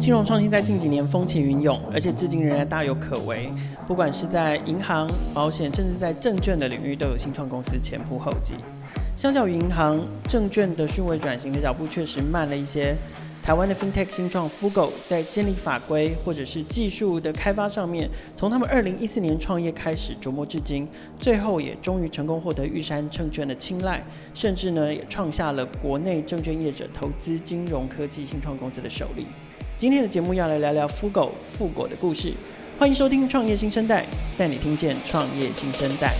金融创新在近几年风起云涌，而且至今仍然大有可为。不管是在银行、保险，甚至在证券的领域，都有新创公司前仆后继。相较于银行，证券的数位转型的脚步确实慢了一些。台湾的 FinTech 新创 Fugo 在建立法规或者是技术的开发上面，从他们二零一四年创业开始琢磨至今，最后也终于成功获得玉山证券的青睐，甚至呢也创下了国内证券业者投资金融科技新创公司的首例。今天的节目要来聊聊 Fugo 富果的故事，欢迎收听创业新生代，带你听见创业新生代。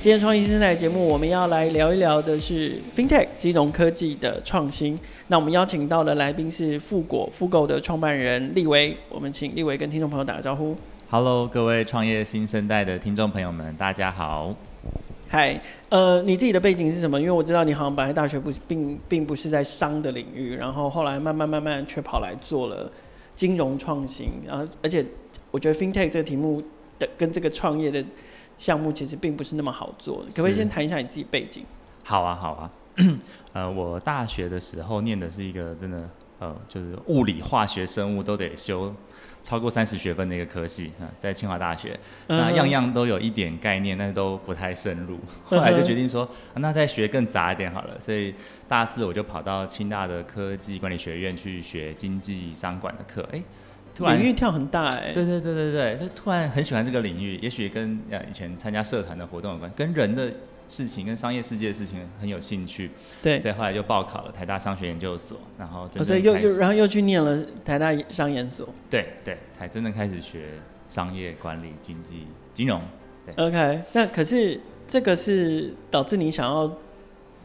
今天创业新生代节目，我们要来聊一聊的是 FinTech 金融科技的创新。那我们邀请到的来宾是富果 Fugo 的创办人立维，我们请立维跟听众朋友打个招呼。Hello，各位创业新生代的听众朋友们，大家好。嗨，呃，你自己的背景是什么？因为我知道你好像本来大学不是并并不是在商的领域，然后后来慢慢慢慢却跑来做了金融创新，然后而且我觉得 FinTech 这个题目的跟这个创业的。项目其实并不是那么好做，可不可以先谈一下你自己背景？好啊，好啊。呃，我大学的时候念的是一个真的，呃，就是物理、化学、生物都得修超过三十学分的一个科系啊，在清华大学，那样样都有一点概念，但是都不太深入。后来就决定说，啊、那再学更杂一点好了。所以大四我就跑到清大的科技管理学院去学经济商管的课。哎。突然领域跳很大哎、欸，对对对对对，就突然很喜欢这个领域，也许跟呃以前参加社团的活动有关，跟人的事情、跟商业世界的事情很有兴趣，对，所以后来就报考了台大商学研究所，然后真正、哦、所以又又然后又去念了台大商研所，对对，才真正开始学商业管理、经济、金融。对，OK，那可是这个是导致你想要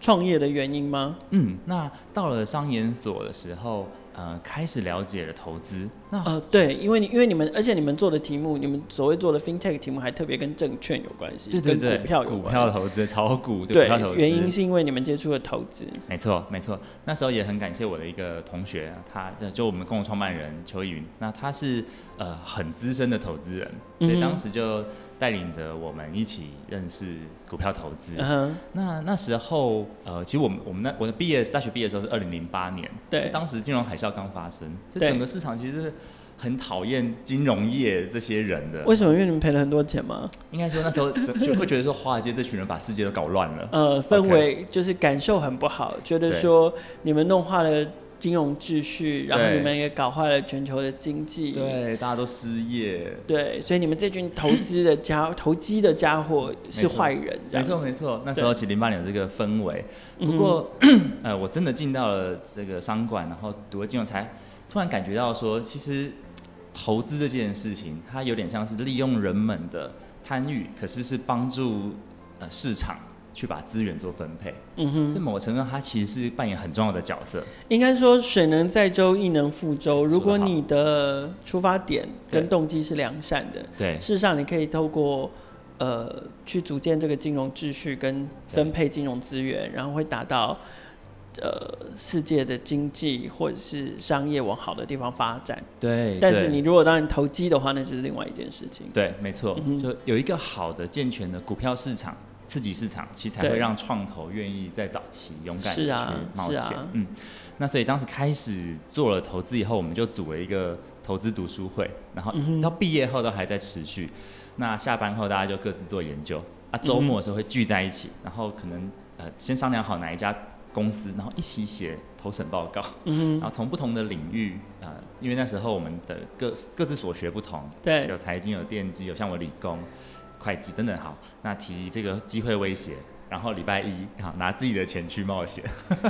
创业的原因吗？嗯，那到了商研所的时候。呃，开始了解了投资。那呃，对，因为你因为你们，而且你们做的题目，你们所谓做的 FinTech 题目还特别跟证券有关系，对对对，跟股票有，股票投资、炒股，对，股票投资，原因是因为你们接触了投资。没错，没错。那时候也很感谢我的一个同学，他就我们共同创办人邱逸云，那他是呃很资深的投资人，所以当时就。带领着我们一起认识股票投资。Uh-huh. 那那时候，呃，其实我们我们那我的毕业大学毕业的时候是二零零八年，对，当时金融海啸刚发生，这整个市场其实是很讨厌金融业这些人的。为什么？因为你们赔了很多钱吗？应该说那时候 就会觉得说华尔街这群人把世界都搞乱了。呃，氛围就是感受很不好，觉得说你们弄坏了。金融秩序，然后你们也搞坏了全球的经济，对，大家都失业，对，所以你们这群投资的家 投机的家伙是坏人，没错没错。那时候其实零八年有这个氛围，不过、嗯、呃，我真的进到了这个商管，然后读了金融，才突然感觉到说，其实投资这件事情，它有点像是利用人们的贪欲，可是是帮助呃市场。去把资源做分配，嗯哼，所以某个程度上，它其实是扮演很重要的角色。应该说，水能载舟，亦能覆舟。如果你的出发点跟动机是良善的，对，事实上你可以透过呃去组建这个金融秩序跟分配金融资源，然后会达到呃世界的经济或者是商业往好的地方发展。对，但是你如果当然投机的话，那就是另外一件事情。对，没错，嗯，就有一个好的健全的股票市场。刺激市场，其实才会让创投愿意在早期勇敢的去冒险。啊啊。嗯，那所以当时开始做了投资以后，我们就组了一个投资读书会，然后到毕业后都还在持续。那下班后大家就各自做研究，啊，周末的时候会聚在一起，然后可能呃先商量好哪一家公司，然后一起写投审报告。嗯，然后从不同的领域啊，呃，因为那时候我们的各各自所学不同，对，有财经，有电机，有像我理工。会计等等好，那提这个机会威胁，然后礼拜一好拿自己的钱去冒险。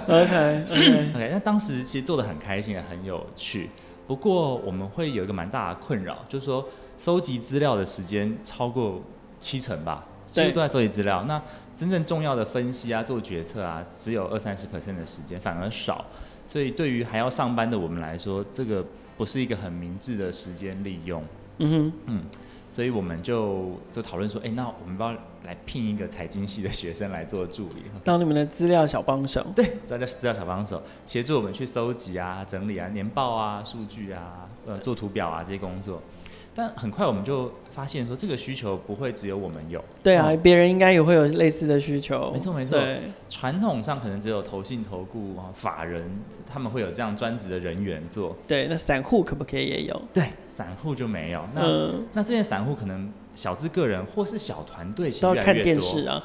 OK OK OK，那当时其实做的很开心也很有趣，不过我们会有一个蛮大的困扰，就是说收集资料的时间超过七成吧，几乎都在收集资料。那真正重要的分析啊、做决策啊，只有二三十 percent 的时间，反而少。所以对于还要上班的我们来说，这个不是一个很明智的时间利用。嗯哼，嗯。所以我们就就讨论说，哎、欸，那我们不要来聘一个财经系的学生来做助理，当你们的资料小帮手。对，资料资料小帮手，协助我们去搜集啊、整理啊、年报啊、数据啊、呃、做图表啊这些工作。但很快我们就发现说，这个需求不会只有我们有。对啊，别、嗯、人应该也会有类似的需求。没错没错。传统上可能只有投信投顾啊法人，他们会有这样专职的人员做。对，那散户可不可以也有？对，散户就没有。那、嗯、那这些散户可能小至个人或是小团队，都要看电视啊。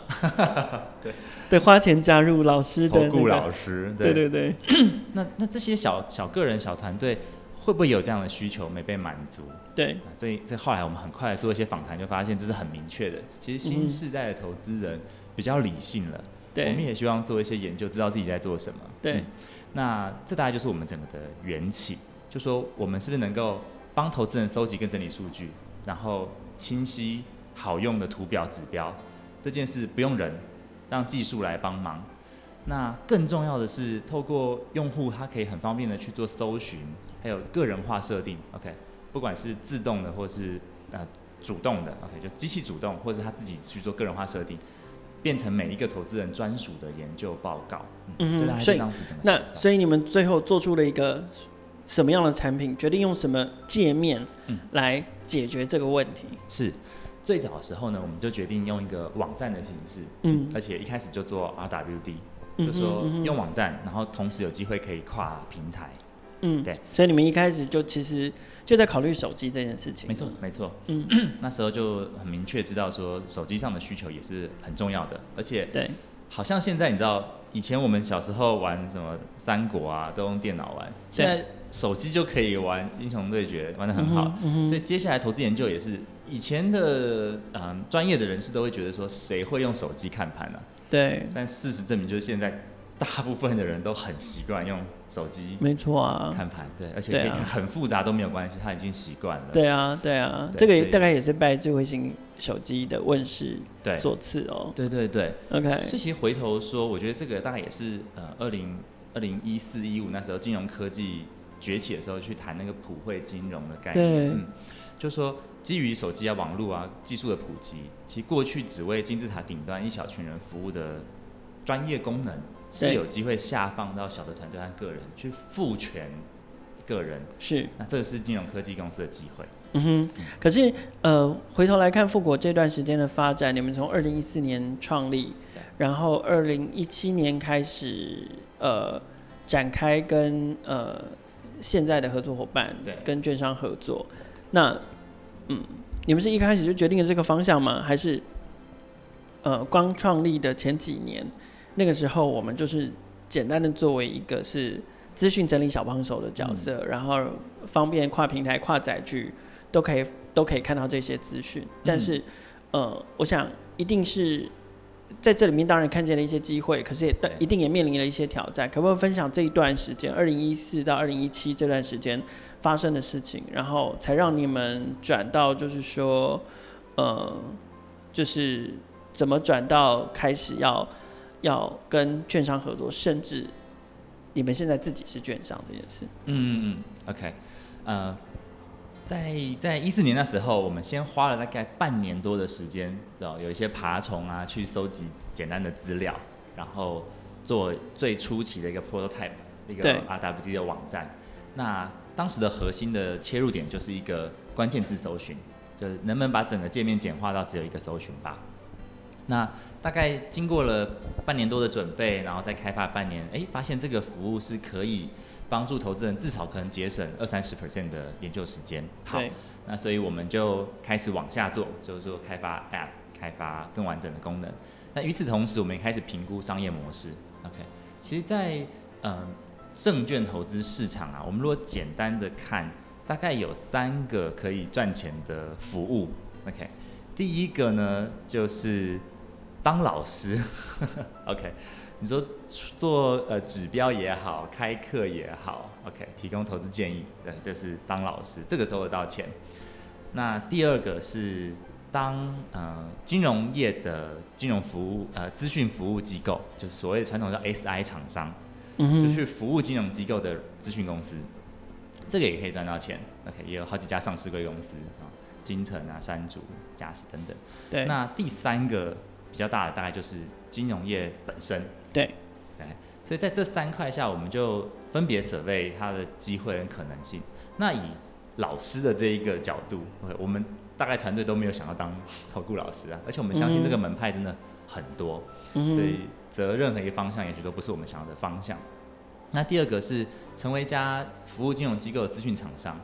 对对，花钱加入老师的、那个、投顾老师。对对对。那那这些小小个人小团队。会不会有这样的需求没被满足？对，这这后来我们很快做一些访谈，就发现这是很明确的。其实新时代的投资人比较理性了，对、嗯，我们也希望做一些研究，知道自己在做什么。对，嗯、那这大概就是我们整个的缘起，就说我们是不是能够帮投资人收集跟整理数据，然后清晰好用的图表指标，这件事不用人，让技术来帮忙。那更重要的是，透过用户他可以很方便的去做搜寻。还有个人化设定，OK，不管是自动的或是呃主动的，OK，就机器主动，或是他自己去做个人化设定，变成每一个投资人专属的研究报告。嗯，嗯，所以那所以你们最后做出了一个什么样的产品？决定用什么界面来解决这个问题？嗯、是最早的时候呢，我们就决定用一个网站的形式，嗯，而且一开始就做 RWD，就说用网站，然后同时有机会可以跨平台。嗯，对，所以你们一开始就其实就在考虑手机这件事情。没错，没错。嗯，那时候就很明确知道说，手机上的需求也是很重要的，而且对，好像现在你知道，以前我们小时候玩什么三国啊，都用电脑玩，现在手机就可以玩英雄对决，玩的很好。嗯，所以接下来投资研究也是，以前的嗯专业的人士都会觉得说，谁会用手机看盘呢？对，但事实证明就是现在。大部分的人都很习惯用手机，没错啊，看盘对，而且可以看很复杂都没有关系，他已经习惯了。对啊，对啊，对这个大概也是拜智慧型手机的问世所赐哦。对对对，OK。所以其实回头说，我觉得这个大概也是呃，二零二零一四一五那时候金融科技崛起的时候去谈那个普惠金融的概念，对。嗯，就说基于手机啊、网络啊技术的普及，其实过去只为金字塔顶端一小群人服务的专业功能。是有机会下放到小的团队和个人去赋权个人，是，那这个是金融科技公司的机会。嗯哼，可是呃，回头来看富国这段时间的发展，你们从二零一四年创立，然后二零一七年开始呃展开跟呃现在的合作伙伴，对，跟券商合作。那嗯，你们是一开始就决定了这个方向吗？还是呃光创立的前几年？那个时候，我们就是简单的作为一个是资讯整理小帮手的角色，嗯、然后方便跨平台、跨载具都可以都可以看到这些资讯。但是，嗯、呃，我想一定是在这里面，当然看见了一些机会，可是也一定也面临了一些挑战。可不可以分享这一段时间，二零一四到二零一七这段时间发生的事情，然后才让你们转到就是说，呃，就是怎么转到开始要。要跟券商合作，甚至你们现在自己是券商这件事。嗯嗯嗯，OK，呃，在在一四年那时候，我们先花了大概半年多的时间，知道有一些爬虫啊，去收集简单的资料，然后做最初期的一个 prototype，一个 RWD 的网站。那当时的核心的切入点就是一个关键字搜寻，就是能不能把整个界面简化到只有一个搜寻吧。那大概经过了半年多的准备，然后再开发半年，哎，发现这个服务是可以帮助投资人至少可能节省二三十 percent 的研究时间。好，那所以我们就开始往下做，就是说开发 App，开发更完整的功能。那与此同时，我们也开始评估商业模式。OK，其实在，在嗯证券投资市场啊，我们如果简单的看，大概有三个可以赚钱的服务。OK，第一个呢就是。当老师，OK，你说做呃指标也好，开课也好，OK，提供投资建议，对，这是当老师，这个赚得到钱。那第二个是当呃金融业的金融服务呃资讯服务机构，就是所谓传统叫 SI 厂商，嗯哼，就去服务金融机构的资讯公司，这个也可以赚到钱，OK，也有好几家上市贵公司啊，金城啊、山竹、嘉实等等。对，那第三个。比较大的大概就是金融业本身，对，对，所以在这三块下，我们就分别 survey 它的机会跟可能性。那以老师的这一个角度，我们大概团队都没有想要当投顾老师啊，而且我们相信这个门派真的很多，嗯、所以择任何一个方向，也许都不是我们想要的方向。那第二个是成为一家服务金融机构的资讯厂商，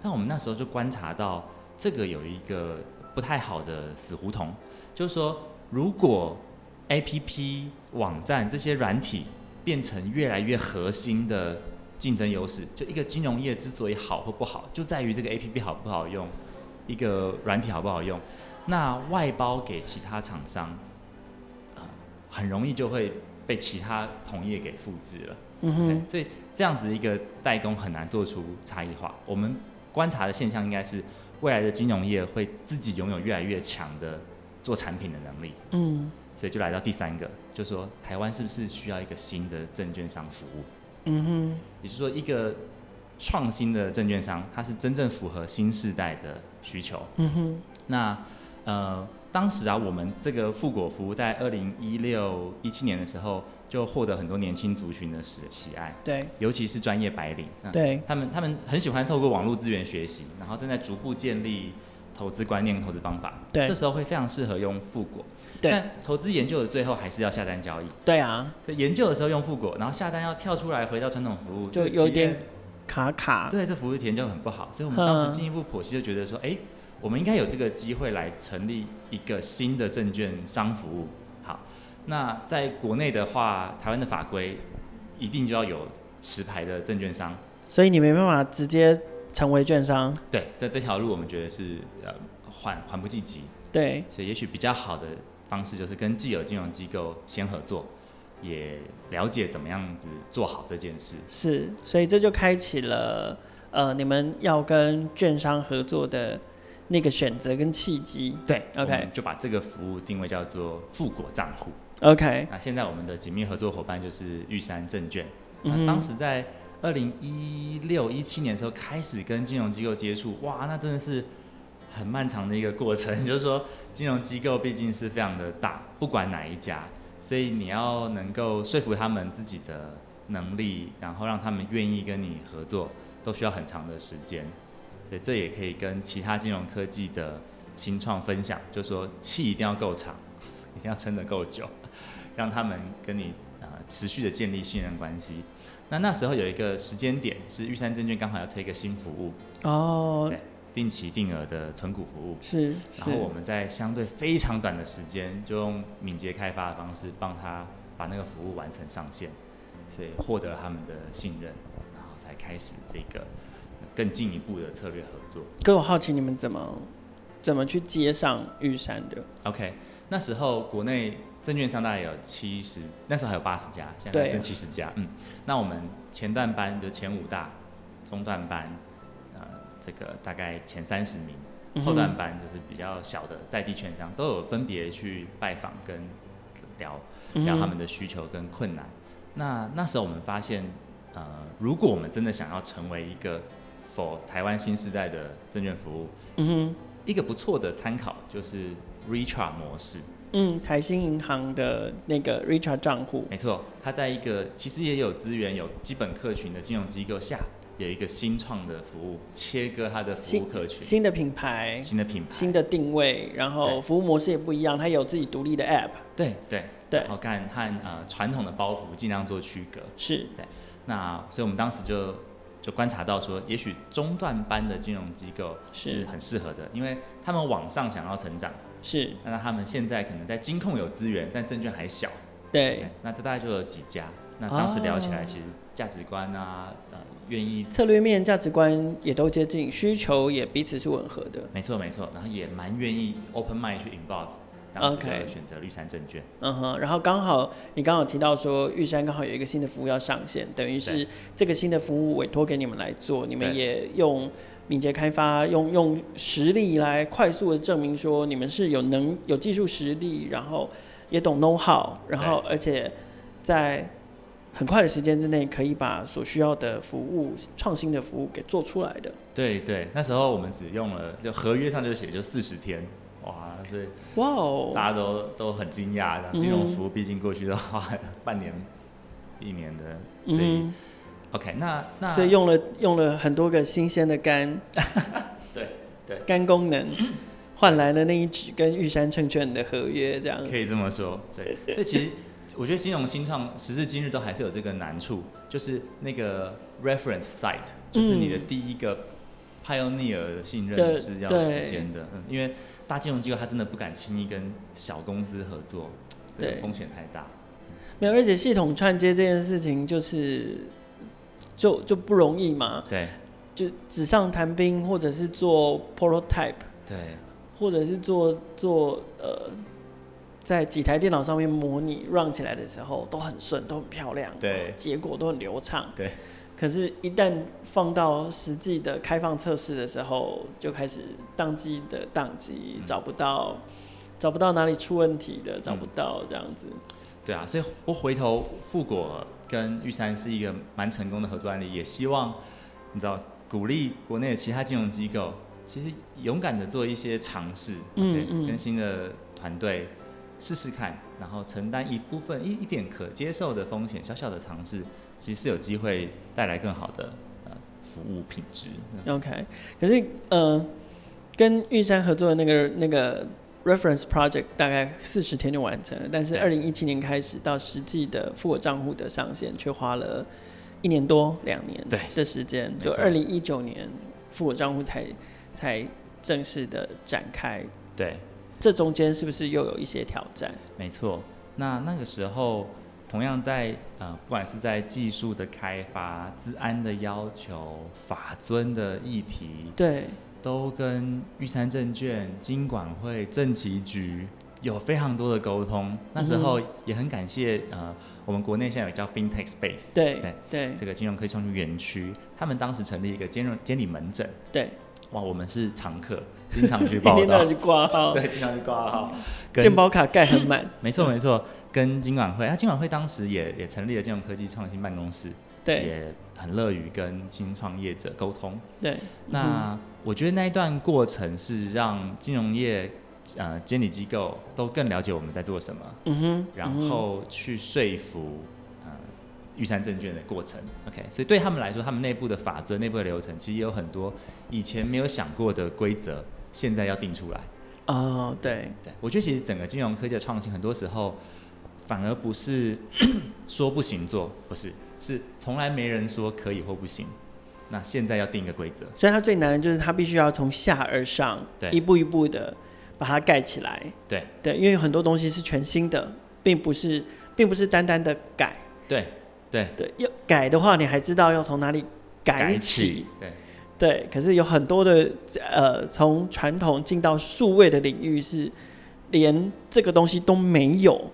但我们那时候就观察到这个有一个不太好的死胡同，就是说，如果 APP 网站这些软体变成越来越核心的竞争优势，就一个金融业之所以好或不好，就在于这个 APP 好不好用，一个软体好不好用，那外包给其他厂商，呃，很容易就会被其他同业给复制了。嗯哼所以这样子的一个代工很难做出差异化。我们观察的现象应该是，未来的金融业会自己拥有越来越强的做产品的能力。嗯，所以就来到第三个，就是说台湾是不是需要一个新的证券商服务？嗯哼，也就是说一个创新的证券商，它是真正符合新时代的需求。嗯哼，那呃，当时啊，我们这个富果服务在二零一六一七年的时候。就获得很多年轻族群的喜喜爱，对，尤其是专业白领，对，他们他们很喜欢透过网络资源学习，然后正在逐步建立投资观念、投资方法，对，这时候会非常适合用富果，对，但投资研究的最后还是要下单交易，对啊，所以研究的时候用富果，然后下单要跳出来回到传统服务，就有点卡卡，对，这服务体验就很不好，所以我们当时进一步剖析，就觉得说，哎、欸，我们应该有这个机会来成立一个新的证券商服务。好那在国内的话，台湾的法规一定就要有持牌的证券商，所以你没办法直接成为券商。对，在这条路我们觉得是呃缓缓不济急。对，所以也许比较好的方式就是跟既有金融机构先合作，也了解怎么样子做好这件事。是，所以这就开启了呃你们要跟券商合作的。那个选择跟契机，对，OK，就把这个服务定位叫做富国账户，OK。那现在我们的紧密合作伙伴就是玉山证券。嗯，当时在二零一六一七年的时候开始跟金融机构接触，哇，那真的是很漫长的一个过程。就是说，金融机构毕竟是非常的大，不管哪一家，所以你要能够说服他们自己的能力，然后让他们愿意跟你合作，都需要很长的时间。所以这也可以跟其他金融科技的新创分享，就是说气一定要够长，一定要撑得够久，让他们跟你呃持续的建立信任关系。那那时候有一个时间点是玉山证券刚好要推一个新服务哦，对，定期定额的存股服务是，然后我们在相对非常短的时间，就用敏捷开发的方式帮他把那个服务完成上线，所以获得他们的信任，然后才开始这个。更进一步的策略合作。可我好奇你们怎么怎么去接上玉山的？OK，那时候国内证券商大概有七十，那时候还有八十家，现在还剩七十家。嗯，那我们前段班的前五大，中段班呃这个大概前三十名，后段班就是比较小的在地券商，都有分别去拜访跟聊聊他们的需求跟困难。那那时候我们发现，呃，如果我们真的想要成为一个 for 台湾新时代的证券服务，嗯哼，一个不错的参考就是 Richart 模式。嗯，台新银行的那个 Richard 账户，没错，它在一个其实也有资源、有基本客群的金融机构下，有一个新创的服务，切割它的服务客群，新，新的品牌，新的品牌，新的定位，然后服务模式也不一样，它有自己独立的 App。对对对，然后看和呃传统的包袱尽量做区隔。是，对。那所以我们当时就。就观察到说，也许中段班的金融机构是很适合的，因为他们往上想要成长，是。那他们现在可能在金控有资源，但证券还小，对。那这大概就有几家。那当时聊起来，其实价值观啊，呃，愿意策略面价值观也都接近，需求也彼此是吻合的。没错没错，然后也蛮愿意 open mind 去 involve。OK，选择绿山证券。嗯哼，然后刚好你刚好提到说玉山刚好有一个新的服务要上线，等于是这个新的服务委托给你们来做，你们也用敏捷开发，用用实力来快速的证明说你们是有能有技术实力，然后也懂 know how，然后而且在很快的时间之内可以把所需要的服务创新的服务给做出来的。对对，那时候我们只用了就合约上就写就四十天。哇，所以哇哦，大家都都很惊讶的。金融服务毕竟过去都花半年、一年的，所以 OK，那那所以用了用了很多个新鲜的肝，对对，肝功能换来了那一纸跟玉山证券的合约，这样可以这么说。对，所以其实我觉得金融新创时至今日都还是有这个难处，就是那个 reference site，就是你的第一个 pioneer 的信任是要时间的，嗯，因为大金融机构他真的不敢轻易跟小公司合作，这个风险太大。没有，而且系统串接这件事情就是。就就不容易嘛，对，就纸上谈兵，或者是做 prototype，对，或者是做做呃，在几台电脑上面模拟 run 起来的时候都很顺，都很漂亮，对，结果都很流畅，对。可是，一旦放到实际的开放测试的时候，就开始宕机的宕机，嗯，找不到找不到哪里出问题的，找不到这样子。嗯，对啊，所以我回头复果。跟玉山是一个蛮成功的合作案例，也希望你知道鼓励国内的其他金融机构，其实勇敢的做一些尝试，嗯嗯，跟新的团队试试看，然后承担一部分一一点可接受的风险，小小的尝试，其实是有机会带来更好的呃服务品质。OK，可是呃，跟玉山合作的那个那个。Reference project 大概四十天就完成了，但是二零一七年开始到实际的复我账户的上线，却花了一年多两年的时间。就二零一九年复我账户才才正式的展开。对，这中间是不是又有一些挑战？没错，那那个时候同样在呃，不管是在技术的开发、治安的要求、法尊的议题，对。都跟玉山证券、金管会、政企局有非常多的沟通。那时候也很感谢呃，我们国内现在有叫 FinTech Space，对对对，这个金融科技创新园区，他们当时成立一个兼任监理门诊，对，哇，我们是常客，经常去报道，去挂号，对，经常去挂号，健保卡盖很满，没错没错，跟金管会，那金管会当时也也成立了金融科技创新办公室。对，也很乐于跟新创业者沟通。对，那、嗯、我觉得那一段过程是让金融业呃监理机构都更了解我们在做什么。嗯哼，然后去说服呃玉山证券的过程。OK，所以对他们来说，他们内部的法则、内部的流程，其实也有很多以前没有想过的规则，现在要定出来。哦，对，对，我觉得其实整个金融科技的创新，很多时候反而不是 说不行做，不是。是从来没人说可以或不行，那现在要定一个规则，所以它最难的就是它必须要从下而上，对，一步一步的把它盖起来，对。对，因为有很多东西是全新的，并不是并不是单单的改，对对。对，要改的话，你还知道要从哪里改起，改起对。对，可是有很多的呃，从传统进到数位的领域是连这个东西都没有。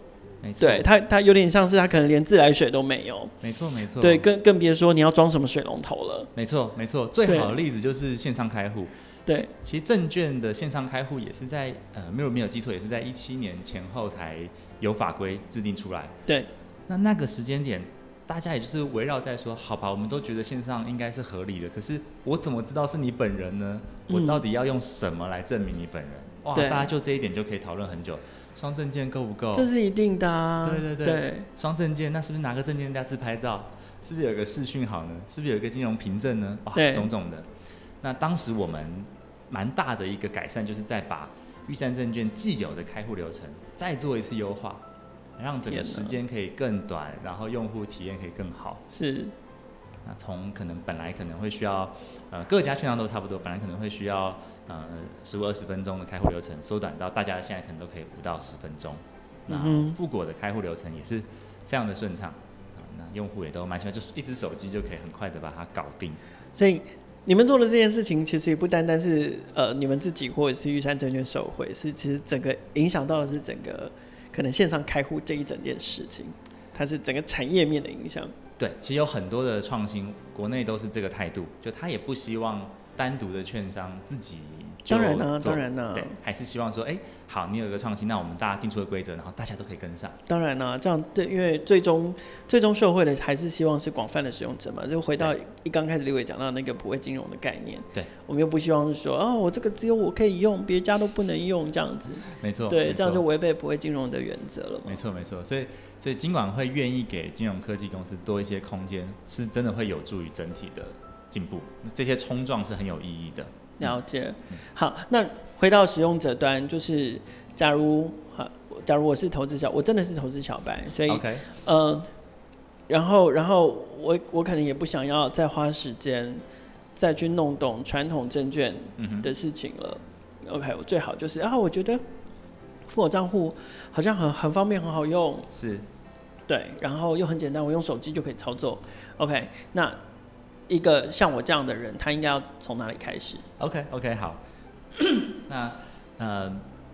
对它，它有点像是它可能连自来水都没有。没错，没错。对，更更别说你要装什么水龙头了。没错，没错。最好的例子就是线上开户。对，其实证券的线上开户也是在呃，没有没有记错，也是在一七年前后才有法规制定出来。对。那那个时间点，大家也就是围绕在说，好吧，我们都觉得线上应该是合理的，可是我怎么知道是你本人呢？我到底要用什么来证明你本人？嗯哇，大家就这一点就可以讨论很久。双证件够不够？这是一定的啊。对对对。双证件，那是不是拿个证件再次拍照？是不是有个视讯好呢？是不是有一个金融凭证呢？哇，种种的。那当时我们蛮大的一个改善，就是在把玉山证券既有的开户流程再做一次优化，让整个时间可以更短，然后用户体验可以更好。是。那从可能本来可能会需要，呃，各家券商都差不多，本来可能会需要。呃，十五二十分钟的开户流程缩短到大家现在可能都可以五到十分钟。那复果的开户流程也是非常的顺畅，那用户也都蛮喜欢，就是一只手机就可以很快的把它搞定。所以你们做的这件事情，其实也不单单是呃你们自己或者是玉山证券受惠，是其实整个影响到的是整个可能线上开户这一整件事情，它是整个产业面的影响。对，其实有很多的创新，国内都是这个态度，就他也不希望单独的券商自己当然呢，当然呢，对，还是希望说，哎，好，你有一个创新，那我们大家定出的规则，然后大家都可以跟上。当然呢，这样对，因为最终最终受惠的还是希望是广泛的使用者嘛。就回到一刚开始立幃讲到那个普惠金融的概念，对，我们又不希望是说，哦，我这个只有我可以用，别家都不能用这样子。没错，对，这样就违背普惠金融的原则了嘛。没错，没错，所以所以金管会愿意给金融科技公司多一些空间，是真的会有助于整体的进步。这些冲撞是很有意义的。了解，好，那回到使用者端，就是假如好，假如我是投资小，我真的是投资小白，所以，Okay. 呃，然后，然后我我可能也不想要再花时间再去弄懂传统证券的事情了。嗯、OK，我最好就是啊，我觉得富我账户好像很很方便，很好用，是，对，然后又很简单，我用手机就可以操作。OK，那。一个像我这样的人，他应该要从哪里开始？OK OK 好，那呃，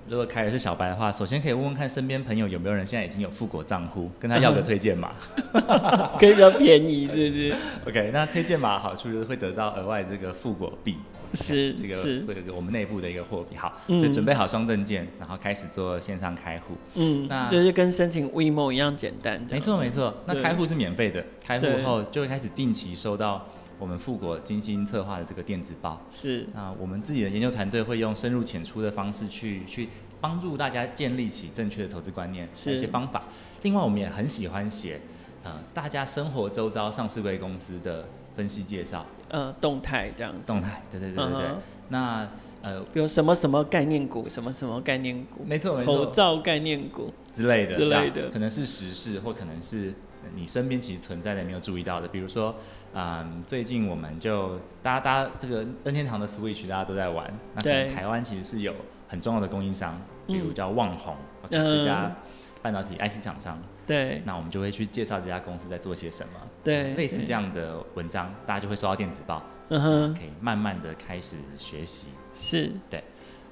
如果凯尔是小白的话，首先可以问问看身边朋友有没有人现在已经有富果账户，跟他要个推荐码，可以比较便宜，是不是？OK，那推荐码好处就是会得到额外这个富果币，是这个是我们内部的一个货币。好，所以准备好双证件，然后开始做线上开户。嗯，那就是跟申请 WeMo 一样简单。没错没错，那开户是免费的，开户后就会开始定期收到。我们富国精心策划的这个电子报是，那我们自己的研究团队会用深入浅出的方式去去帮助大家建立起正确的投资观念，是一些方法。另外，我们也很喜欢写呃大家生活周遭上市贵公司的分析介绍，呃动态这样子。动态，对对对对对。Uh. 那呃，比如什么什么概念股，什么什么概念股，没错没错，口罩概念股之类的之类的，可能是时事，或可能是你身边其实存在的没有注意到的，比如说。嗯，最近我们就大家大家这个任天堂的 Switch 大家都在玩，那可能台湾其实是有很重要的供应商，比如叫旺宏、嗯、这家半导体 IC 厂商，对，那我们就会去介绍这家公司在做些什么，对，类似这样的文章，大家就会收到电子报，嗯哼，可以慢慢的开始学习，是。对。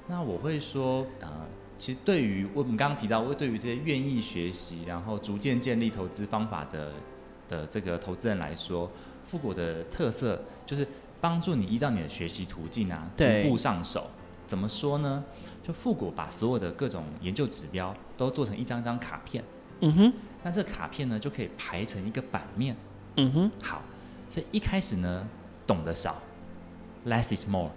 那我会说，呃，其实对于我们刚刚提到，我对于这些愿意学习，然后逐渐建立投资方法的的这个投资人来说。富国的特色就是帮助你依照你的学习途径啊，逐步上手。怎么说呢？就富国把所有的各种研究指标都做成一张张卡片。嗯哼。那这卡片呢，就可以排成一个版面。嗯哼。好，所以一开始呢，懂得少，less is more，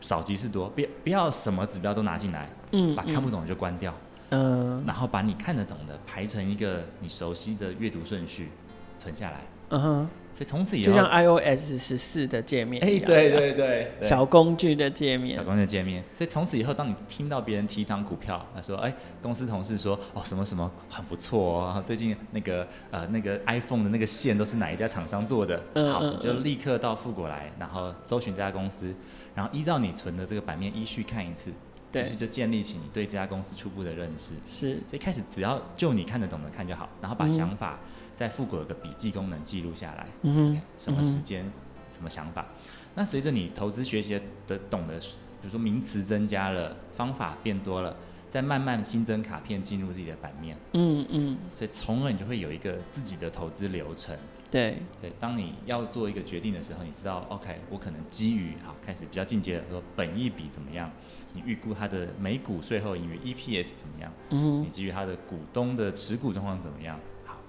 少即是多，别不要什么指标都拿进来。嗯。把看不懂的就关掉。嗯。然后把你看得懂的排成一个你熟悉的阅读顺序，存下来。嗯哼。所以从此以后，就像 iOS 十四的界面，哎、欸，对对对，小工具的界面，小工具的界面。所以从此以后，当你听到别人提一档股票，他说，哎、欸，公司同事说，哦，什么什么很不错哦，最近那个呃那个 iPhone 的那个线都是哪一家厂商做的？嗯、好，你就立刻到富果来，然后搜寻这家公司，然后依照你存的这个版面依序看一次，对，于是就建立起你对这家公司初步的认识。是，所以开始只要就你看得懂的看就好，然后把想法。嗯在复古有个笔记功能记录下来，嗯哼什么时间，嗯、什么想法。那随着你投资学习的懂得，比如说名词增加了，方法变多了，再慢慢新增卡片进入自己的版面，嗯嗯，所以从而你就会有一个自己的投资流程。对对，当你要做一个决定的时候，你知道，OK，我可能基于好开始比较进阶的说，本益比怎么样？你预估它的每股税后盈余 EPS 怎么样？嗯哼，你基于它的股东的持股状况怎么样？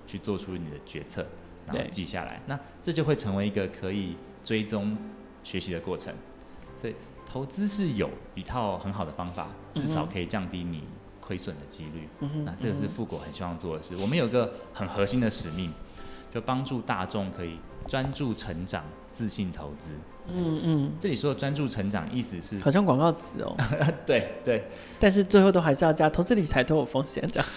去做出你的决策，然后记下来，那这就会成为一个可以追踪学习的过程。所以投资是有一套很好的方法，至少可以降低你亏损的几率。嗯、那这个是富国很希望做的事。嗯、我们有个很核心的使命，就帮助大众可以专注成长、自信投资。嗯嗯，这里说的专注成长，意思是好像广告词哦。对对，但是最后都还是要加投资理财都有风险这样。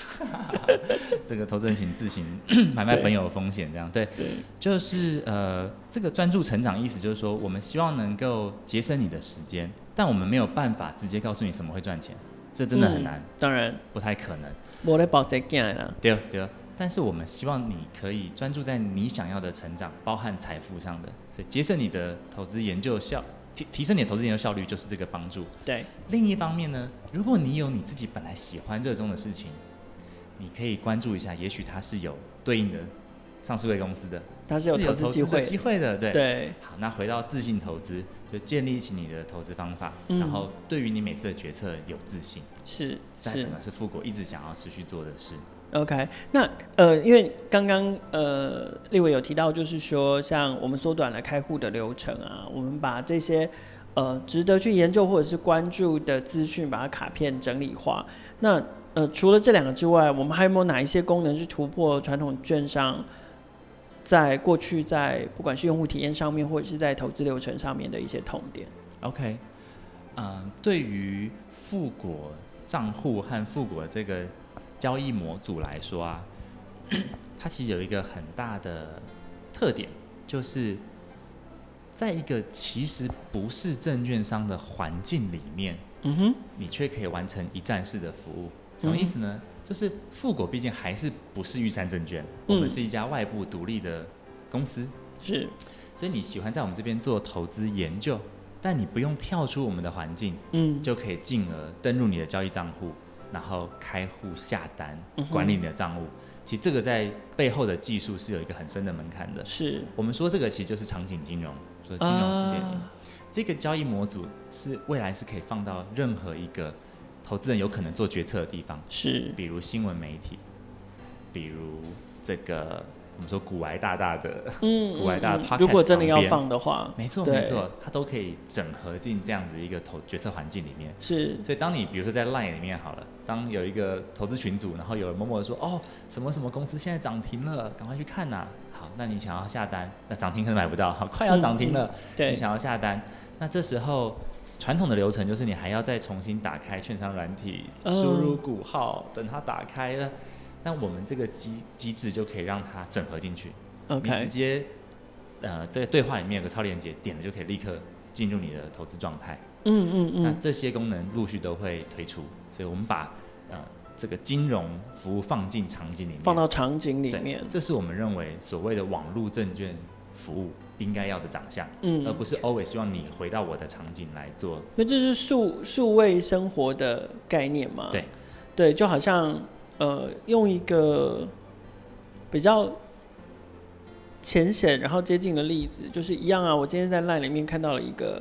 这个投资人请自行 买卖本有风险这样。对，对就是呃，这个专注成长意思就是说，我们希望能够节省你的时间，但我们没有办法直接告诉你什么会赚钱，这真的很难。嗯、当然不太可能。我来保谁进来了？对对。但是我们希望你可以专注在你想要的成长，包含财富上的，所以节省你的投资研究效，提提升你的投资研究效率，就是这个帮助。对。另一方面呢，如果你有你自己本来喜欢热衷的事情，你可以关注一下，也许它是有对应的上市柜公司的，它是有投资机会机会的，对对。好，那回到自信投资，就建立起你的投资方法，嗯、然后对于你每次的决策有自信，是，在整个是富国一直想要持续做的事。OK，那呃，因为刚刚呃，立伟有提到，就是说像我们缩短了开户的流程啊，我们把这些呃值得去研究或者是关注的资讯，把它卡片整理化。那呃，除了这两个之外，我们还有没有哪一些功能是突破传统券商在过去在不管是用户体验上面，或者是在投资流程上面的一些痛点？OK，嗯、呃，对于富国账户和富国这个。交易模组来说啊，它其实有一个很大的特点，就是在一个其实不是证券商的环境里面，嗯哼，你却可以完成一站式的服务。什么意思呢？嗯、就是富国毕竟还是不是玉山证券，我们是一家外部独立的公司，是，所以你喜欢在我们这边做投资研究，但你不用跳出我们的环境，嗯，就可以进而登入你的交易账户。然后开户下单，管理你的账务，嗯、其实这个在背后的技术是有一个很深的门槛的。是。我们说这个其实就是场景金融，说金融四点零，这个交易模组是未来是可以放到任何一个投资人有可能做决策的地方，是，比如新闻媒体，比如这个。我们说股癌大大的，嗯，股癌大的 podcast，如果真的要放的话，没错没错，它都可以整合进这样子一个投决策环境里面。是，所以当你比如说在 Line 里面好了，当有一个投资群组，然后有人默默的说，哦，什么什么公司现在涨停了，赶快去看呐、啊。好，那你想要下单，那涨停可能买不到，好，快要涨停了，对，你想要下单，那这时候传统的流程就是你还要再重新打开券商软体，输入股号，等它打开了。但我们这个机机制就可以让它整合进去.你直接，呃，这个对话里面有个超链接，点了就可以立刻进入你的投资状态。嗯嗯嗯。那这些功能陆续都会推出，所以我们把呃这个金融服务放进场景里面，放到场景里面，这是我们认为所谓的网络证券服务应该要的长相，嗯，而不是 always 希望你回到我的场景来做。那这是数数位生活的概念吗？对，对，就好像。呃，用一个比较浅显然后接近的例子，就是一样啊。我今天在 LINE 里面看到了一个，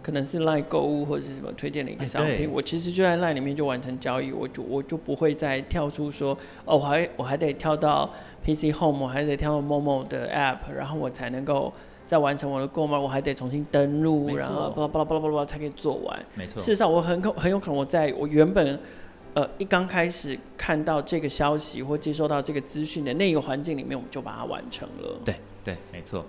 可能是 LINE 购物或者是什么推荐的一个商品，我其实就在 LINE 里面就完成交易，我就我就不会再跳出说，哦，我还我还得跳到 PC Home，我还得跳到 Momo 的 App，然后我才能够再完成我的购买，我还得重新登录，然后巴拉巴拉巴拉巴拉才可以做完。没错，事实上我很可很有可能我在我原本。呃，一刚开始看到这个消息或接收到这个资讯的那个环境里面，我们就把它完成了。对对，没错。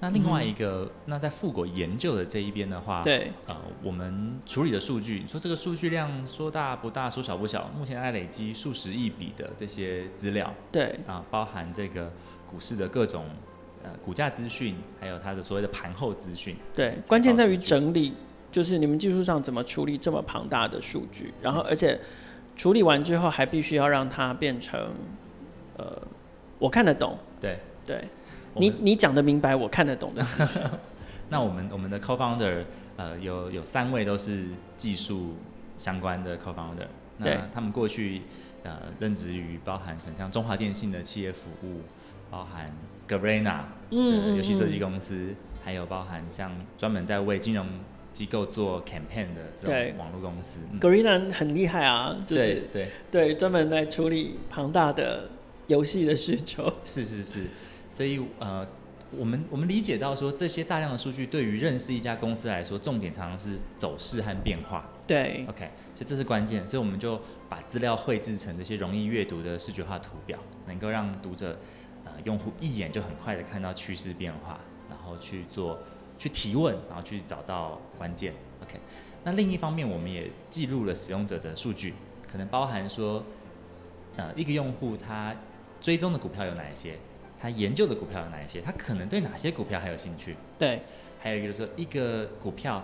那另外一个，嗯、那在富国研究的这一边的话，对，呃，我们处理的数据，你说这个数据量说大不大，说小不小，目前还累积数十亿笔的这些资料，对，啊，包含这个股市的各种呃股价资讯，还有它的所谓的盘后资讯。对，关键在于整理，就是你们技术上怎么处理这么庞大的数据，然后而且。处理完之后，还必须要让它变成，呃，我看得懂。对对，你你讲得明白，我看得懂的。那我们我们的 co-founder，呃，有有三位都是技术相关的 co-founder。那他们过去呃任职于包含很像中华电信的企业服务，包含 Garena 的游戏设计公司，嗯嗯嗯还有包含像专门在为金融。机构做 campaign 的这种网络公司，Garena 很厉害啊，就是对对专门来处理庞大的游戏的需求。是是是，所以呃，我们我们理解到说，这些大量的数据对于认识一家公司来说，重点常常是走势和变化。对，OK，所以这是关键，所以我们就把资料绘制成这些容易阅读的视觉化图表，能够让读者呃用户一眼就很快的看到趋势变化，然后去做。去提问，然后去找到关键。OK，那另一方面，我们也记录了使用者的数据，可能包含说，呃，一个用户他追踪的股票有哪一些，他研究的股票有哪一些，他可能对哪些股票还有兴趣。对，还有一个就是说，一个股票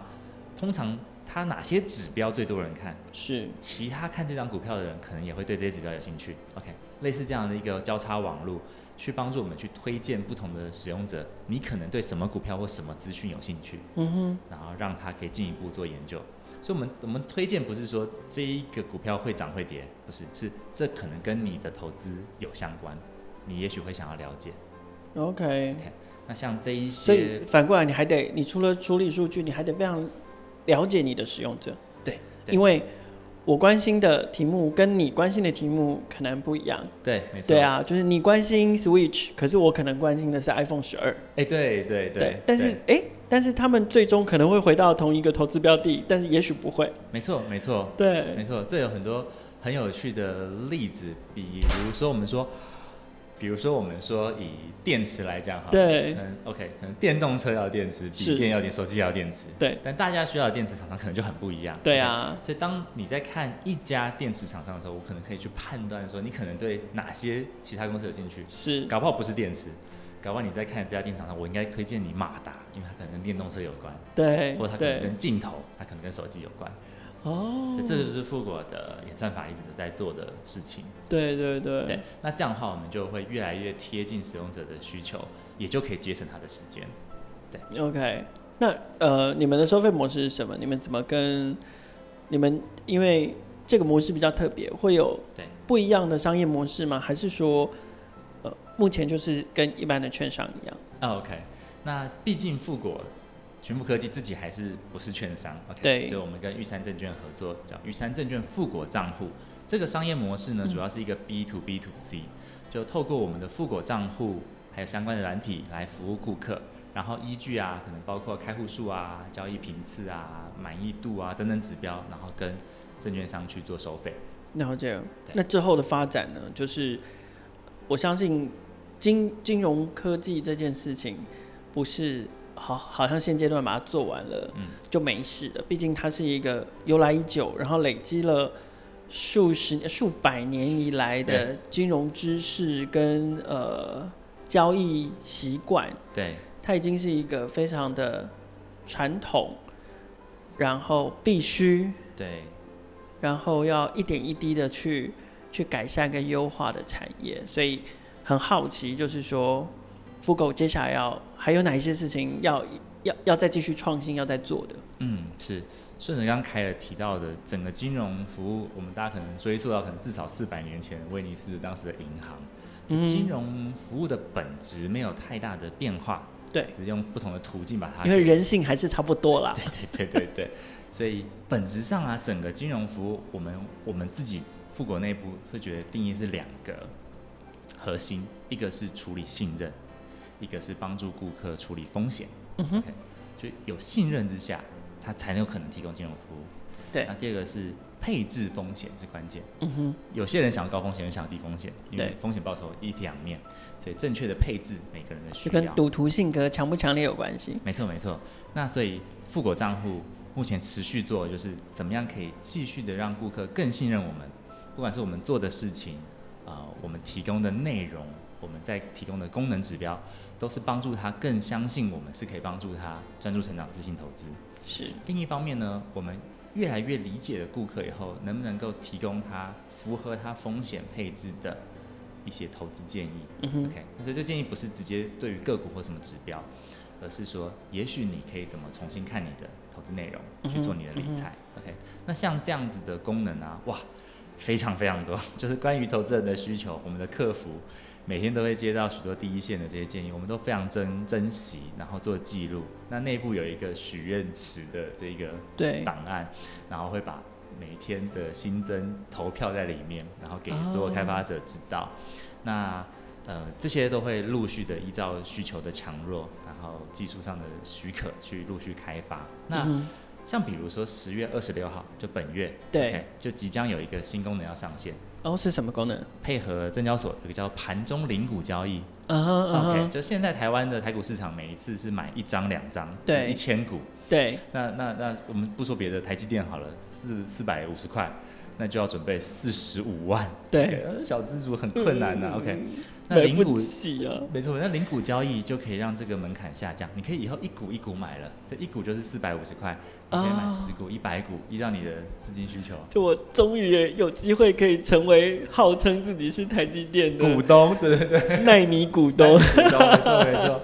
通常它哪些指标最多人看？是，其他看这张股票的人可能也会对这些指标有兴趣。OK，类似这样的一个交叉网络。去帮助我们去推荐不同的使用者，你可能对什么股票或什么资讯有兴趣，嗯哼，然后让他可以进一步做研究。所以，我们我们推荐不是说这一个股票会涨会跌，不是，是这可能跟你的投资有相关，你也许会想要了解。OK。那像这一些，所以反过来你还得，你除了处理数据，你还得非常了解你的使用者。对。对因为我关心的题目跟你关心的题目可能不一样。对，没错。对啊，就是你关心 Switch，可是我可能关心的是 iPhone 十二。哎，对对对。但是哎，但是他们最终可能会回到同一个投资标的，但是也许不会。没错，没错。对，没错。这有很多很有趣的例子，比如说我们说。比如说，我们说以电池来讲哈，对，可能 OK，可能电动车要电池，笔电要电，手机要电池，对。但大家需要的电池厂商可能就很不一样，对啊。所以当你在看一家电池厂商的时候，我可能可以去判断说，你可能对哪些其他公司有兴趣，是。搞不好不是电池，搞不好你在看这家电池厂商，我应该推荐你马达，因为它可能跟电动车有关，对，或者它可能跟镜头，它可能跟手机有关。哦，所以这就是富果的演算法一直在做的事情。对对对。对，那这样的话，我们就会越来越贴近使用者的需求，也就可以节省他的时间。对，OK。那呃，你们的收费模式是什么？你们怎么跟你们？因为这个模式比较特别，会有对不一样的商业模式吗？还是说，呃，目前就是跟一般的券商一样？哦，OK。那毕竟富果。群富科技自己还是不是券商，OK？对，所以我们跟玉山证券合作，叫玉山证券富国账户。这个商业模式呢，主要是一个 B to B to C，就透过我们的富国账户，还有相关的软体来服务顾客，然后依据啊，可能包括开户数啊、交易频次啊、满意度啊等等指标，然后跟证券商去做收费。了解。那之后的发展呢？就是我相信金金融科技这件事情不是。好，好像现阶段把它做完了，嗯，就没事了。毕竟它是一个由来已久，然后累积了数十年、数百年以来的金融知识跟呃交易习惯。对，它已经是一个非常的传统，然后必须对，然后要一点一滴的去去改善跟优化的产业。所以很好奇，就是说。富果接下来要还有哪一些事情要要要再继续创新，要再做的？嗯，是顺着刚刚凯尔提到的，整个金融服务，我们大家可能追溯到可能至少四百年前，威尼斯当时的银行，嗯，金融服务的本质没有太大的变化，对，只是用不同的途径把它，因为人性还是差不多啦。对对对对对，所以本质上啊，整个金融服务，我们我们自己富国内部会觉得定义是两个核心，一个是处理信任。一个是帮助顾客处理风险，嗯哼就有信任之下，他才能有可能提供金融服务。对，那第二个是配置风险是关键。嗯哼，有些人想要高风险，有人想要低风险，因为风险报酬一体两面，所以正确的配置每个人的需要。就跟赌徒性格强不强烈有关系。没错没错。那所以富国账户目前持续做的就是怎么样可以继续的让顾客更信任我们，不管是我们做的事情，啊、呃，我们提供的内容。我们在提供的功能指标，都是帮助他更相信我们是可以帮助他专注成长、自信投资。是。另一方面呢，我们越来越理解了顾客以后，能不能够提供他符合他风险配置的一些投资建议？嗯。OK，所以这建议不是直接对于个股或什么指标，而是说，也许你可以怎么重新看你的投资内容，去做你的理财。嗯。OK，那像这样子的功能啊，哇，非常非常多，就是关于投资人的需求，我们的客服。每天都会接到许多第一线的这些建议，我们都非常珍珍惜，然后做记录。那内部有一个许愿池的这个档案，然后会把每天的新增投票在里面，然后给所有开发者知道。哦、那呃这些都会陆续的依照需求的强弱，然后技术上的许可去陆续开发。那、嗯、像比如说十月二十六号就本月，对，okay, 就即将有一个新功能要上线。哦，是什么功能？配合证交所有个叫盘中零股交易。嗯哼嗯哼。OK，就现在台湾的台股市场，每一次是买一张两张，对，一千股。对。那那那我们不说别的，台积电好了，四四百五十块，那就要准备四十五万。对。Okay, 小资族很困难呐、啊。OK。那零股啊，没错，那零股交易就可以让这个门槛下降。你可以以后一股一股买了，这一股就是四百五十块，你可以买十股、一百股，依照你的资金需求。就我终于有机会可以成为号称自己是台积电的股东，对对对，奈 米股东，没错没错。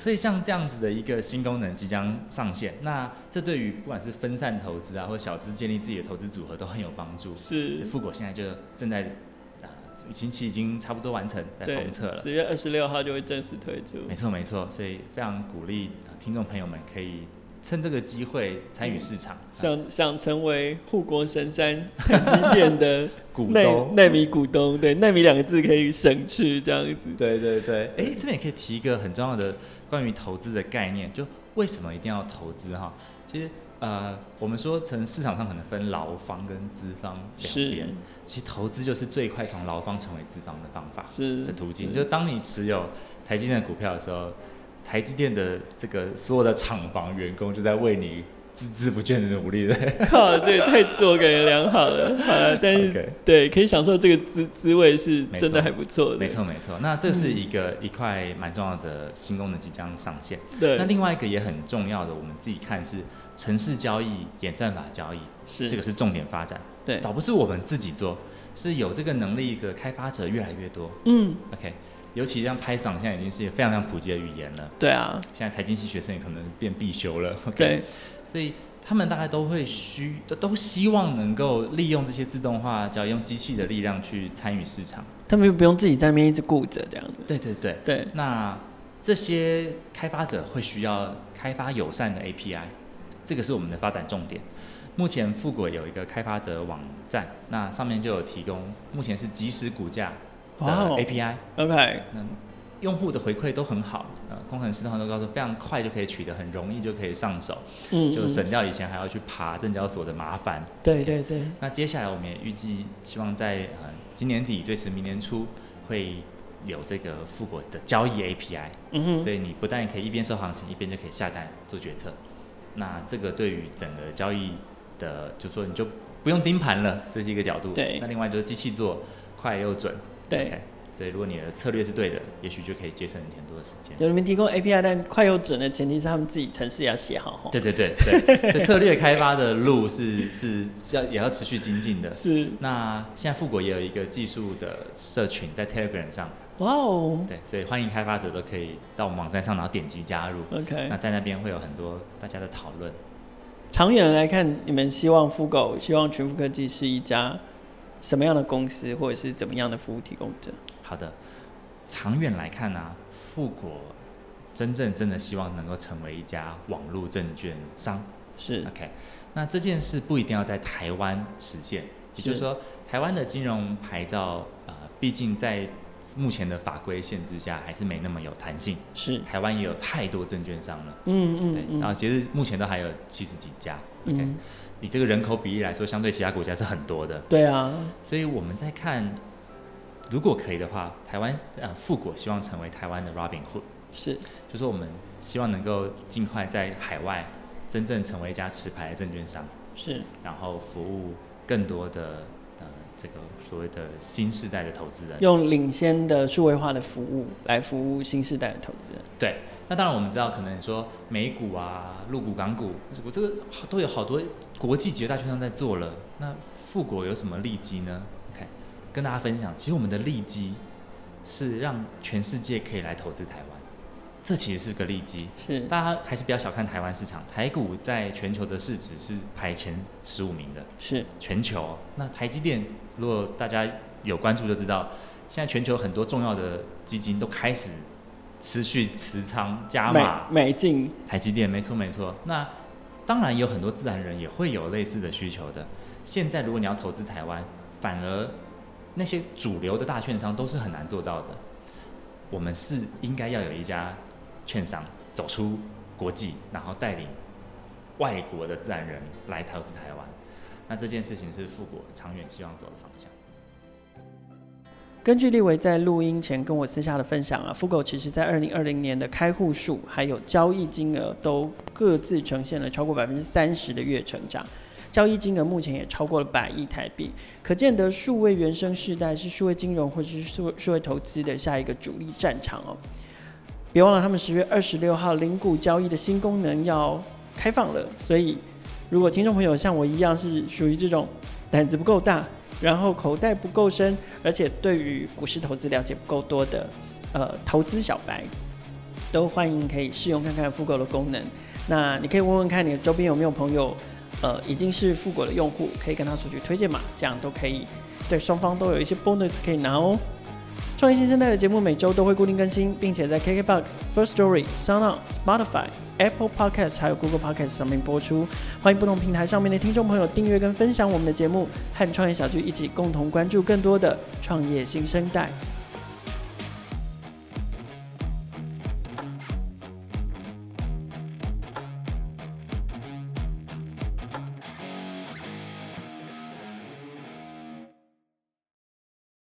所以像这样子的一个新功能即将上线，那这对于不管是分散投资啊，或者小资建立自己的投资组合都很有帮助。是，富果现在就正在。已经期已经差不多完成，在封测了。十月二十六号就会正式推出。没错没错，所以非常鼓励听众朋友们可以趁这个机会参与市场。想想成为护国神山台积电的 股东，奈米股东，对，奈米两个字可以省去这样子。对对对，哎、欸，这边也可以提一个很重要的关于投资的概念，就为什么一定要投资哈？其实。呃，我们说，从市场上可能分劳方跟资方两边，其实投资就是最快从劳方成为资方的方法，是的途径。就当你持有台积电的股票的时候，台积电的这个所有的厂房员工就在为你。孜孜不倦的努力的，靠，这也太自我感觉良好了。好了，但是、okay. 对，可以享受这个滋滋味是真的还不错的。没错没错，那这是一个、嗯、一块蛮重要的新功能即将上线。对，那另外一个也很重要的，我们自己看是城市交易、演算法交易，是这个是重点发展。对，倒不是我们自己做，是有这个能力的开发者越来越多。嗯，OK，尤其像 Python 现在已经是非常非常普及的语言了。对啊，现在财经系学生也可能变必修了。OK。对所以他们大概都会需都都希望能够利用这些自动化，叫用机器的力量去参与市场。他们又不用自己在那边一直顾着这样子。对对对对。那这些开发者会需要开发友善的 API，这个是我们的发展重点。目前富国有一个开发者网站，那上面就有提供，目前是即时股价的 API。OK。那用户的回馈都很好，呃，工程师他们都告诉非常快就可以取得，很容易就可以上手，嗯，就省掉以前还要去爬证交所的麻烦。对对对。那接下来我们也预计希望在呃今年底最迟明年初会有这个富果的交易 API，嗯哼，所以你不但可以一边收行情一边就可以下单做决策，那这个对于整个交易的，就说你就不用盯盘了，这是一个角度。对。那另外就是机器做快又准。对。Okay 所以，如果你的策略是对的，也许就可以节省很多的时间。有你们提供 API，但快又准的前提是他们自己程式要写好。对对对对，这策略开发的路是是要也要持续精进的。是。那现在富国也有一个技术的社群在 Telegram 上。哇哦。对，所以欢迎开发者都可以到我们网站上，然后点击加入。OK。那在那边会有很多大家的讨论。长远来看，你们希望富狗，希望群富科技是一家什么样的公司，或者是怎么样的服务提供者？好的，长远来看呢、啊，富国真正真的希望能够成为一家网络证券商。是 OK，那这件事不一定要在台湾实现，也就是说，台湾的金融牌照，呃，毕竟在目前的法规限制下，还是没那么有弹性。是，台湾也有太多证券商了。嗯嗯，对，然后其实目前都还有七十几家。OK，嗯，以这个人口比例来说，相对其他国家是很多的。对啊，所以我们在看。如果可以的话，台湾呃富国希望成为台湾的 Robinhood，是，就是我们希望能够尽快在海外真正成为一家持牌的证券商，是，然后服务更多的呃这个所谓的新世代的投资人，用领先的数位化的服务来服务新时代的投资人。对，那当然我们知道，可能说美股啊、陆股、港股，我这个都有好多国际级的大券商在做了，那富国有什么利基呢？跟大家分享，其实我们的利基是让全世界可以来投资台湾，这其实是个利基。是，大家还是不要小看台湾市场，台股在全球的市值是排前十五名的。是，全球。那台积电，如果大家有关注就知道，现在全球很多重要的基金都开始持续持仓加码买进台积电。没错没错。那当然有很多自然人也会有类似的需求的。现在如果你要投资台湾，反而那些主流的大券商都是很难做到的，我们是应该要有一家券商走出国际，然后带领外国的自然人来投资台湾。那这件事情是富国长远希望走的方向。根据立维在录音前跟我私下的分享啊，富果其实在二零二零年的开户数还有交易金额都各自呈现了超过百分之三十的月成长。交易金额目前也超过了百亿台币，可见得数位原生世代是数位金融或者是数数位投资的下一个主力战场哦。别忘了，他们十月二十六号零股交易的新功能要开放了，所以如果听众朋友像我一样是属于这种胆子不够大，然后口袋不够深，而且对于股市投资了解不够多的呃投资小白，都欢迎可以试用看看复购的功能。那你可以问问看你的周边有没有朋友。呃已经是富果的用户，可以跟他索取推荐码，这样都可以，对双方都有一些 bonus 可以拿哦。创业新生代的节目每周都会固定更新，并且在 KKBOX、First Story、Sound、Spotify、Apple Podcast 还有 Google Podcast 上面播出。欢迎不同平台上面的听众朋友订阅跟分享我们的节目，和创业小聚一起共同关注更多的创业新生代。